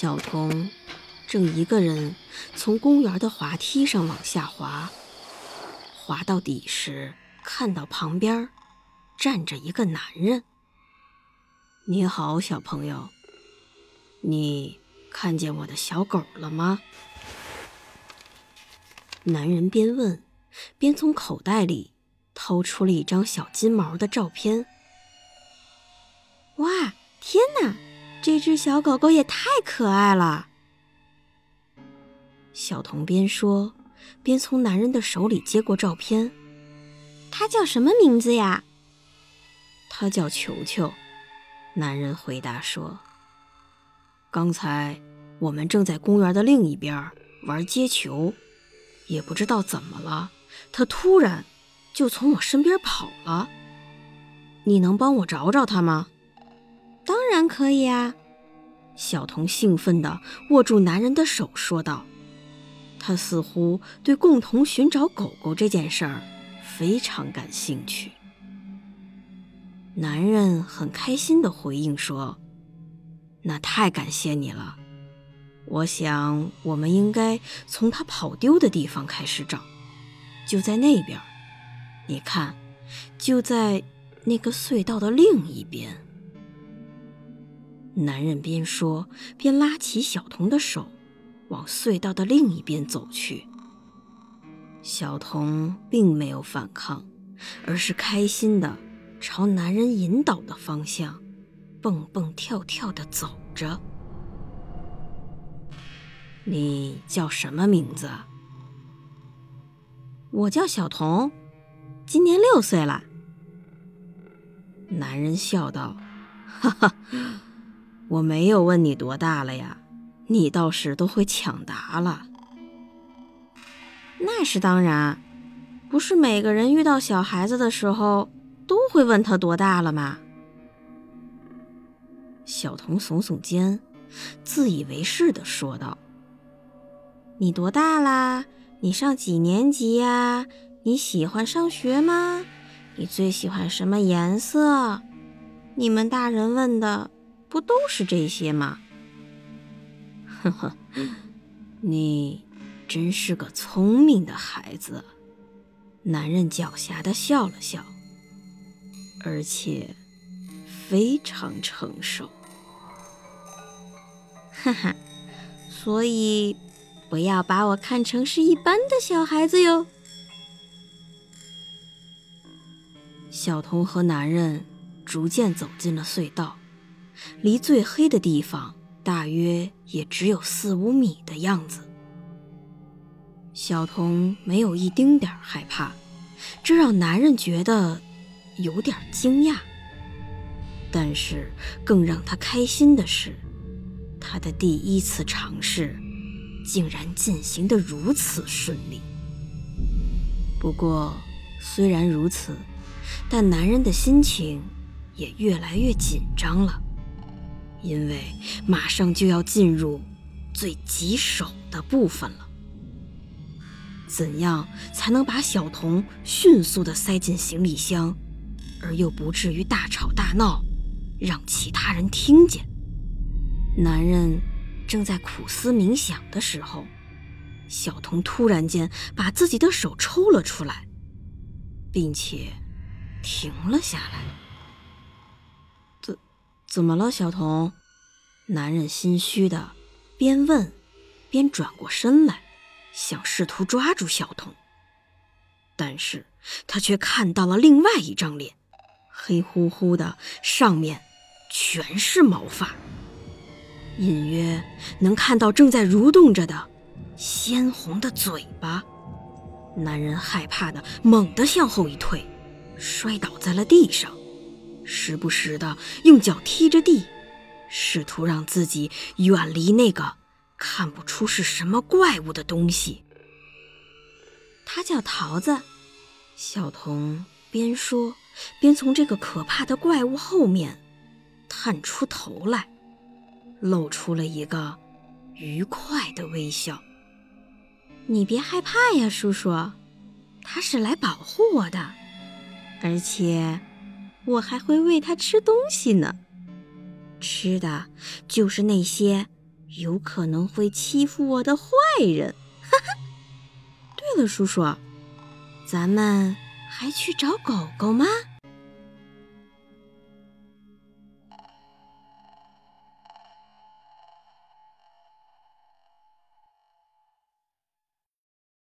小童正一个人从公园的滑梯上往下滑，滑到底时，看到旁边站着一个男人。“你好，小朋友，你看见我的小狗了吗？”男人边问，边从口袋里掏出了一张小金毛的照片。“哇，天哪！”这只小狗狗也太可爱了。小童边说边从男人的手里接过照片。它叫什么名字呀？它叫球球。男人回答说：“刚才我们正在公园的另一边玩接球，也不知道怎么了，它突然就从我身边跑了。你能帮我找找它吗？”当然可以啊！小童兴奋地握住男人的手，说道：“他似乎对共同寻找狗狗这件事儿非常感兴趣。”男人很开心地回应说：“那太感谢你了！我想我们应该从他跑丢的地方开始找，就在那边。你看，就在那个隧道的另一边。”男人边说边拉起小童的手，往隧道的另一边走去。小童并没有反抗，而是开心地朝男人引导的方向蹦蹦跳跳地走着。你叫什么名字？我叫小童，今年六岁了。男人笑道：“哈哈。”我没有问你多大了呀，你倒是都会抢答了。那是当然，不是每个人遇到小孩子的时候都会问他多大了吗？小童耸耸肩，自以为是的说道：“你多大啦？你上几年级呀？你喜欢上学吗？你最喜欢什么颜色？你们大人问的。”不都是这些吗？呵呵，你真是个聪明的孩子。男人狡黠的笑了笑，而且非常成熟。哈哈，所以不要把我看成是一般的小孩子哟。小童和男人逐渐走进了隧道。离最黑的地方大约也只有四五米的样子。小童没有一丁点害怕，这让男人觉得有点惊讶。但是更让他开心的是，他的第一次尝试竟然进行得如此顺利。不过虽然如此，但男人的心情也越来越紧张了。因为马上就要进入最棘手的部分了，怎样才能把小童迅速地塞进行李箱，而又不至于大吵大闹，让其他人听见？男人正在苦思冥想的时候，小童突然间把自己的手抽了出来，并且停了下来。怎么了，小童？男人心虚的边问边转过身来，想试图抓住小童，但是他却看到了另外一张脸，黑乎乎的，上面全是毛发，隐约能看到正在蠕动着的鲜红的嘴巴。男人害怕的猛地向后一退，摔倒在了地上。时不时的用脚踢着地，试图让自己远离那个看不出是什么怪物的东西。他叫桃子。小童边说边从这个可怕的怪物后面探出头来，露出了一个愉快的微笑。你别害怕呀，叔叔，他是来保护我的，而且我还会喂它吃东西呢。吃的就是那些有可能会欺负我的坏人。哈哈。对了，叔叔，咱们还去找狗狗吗？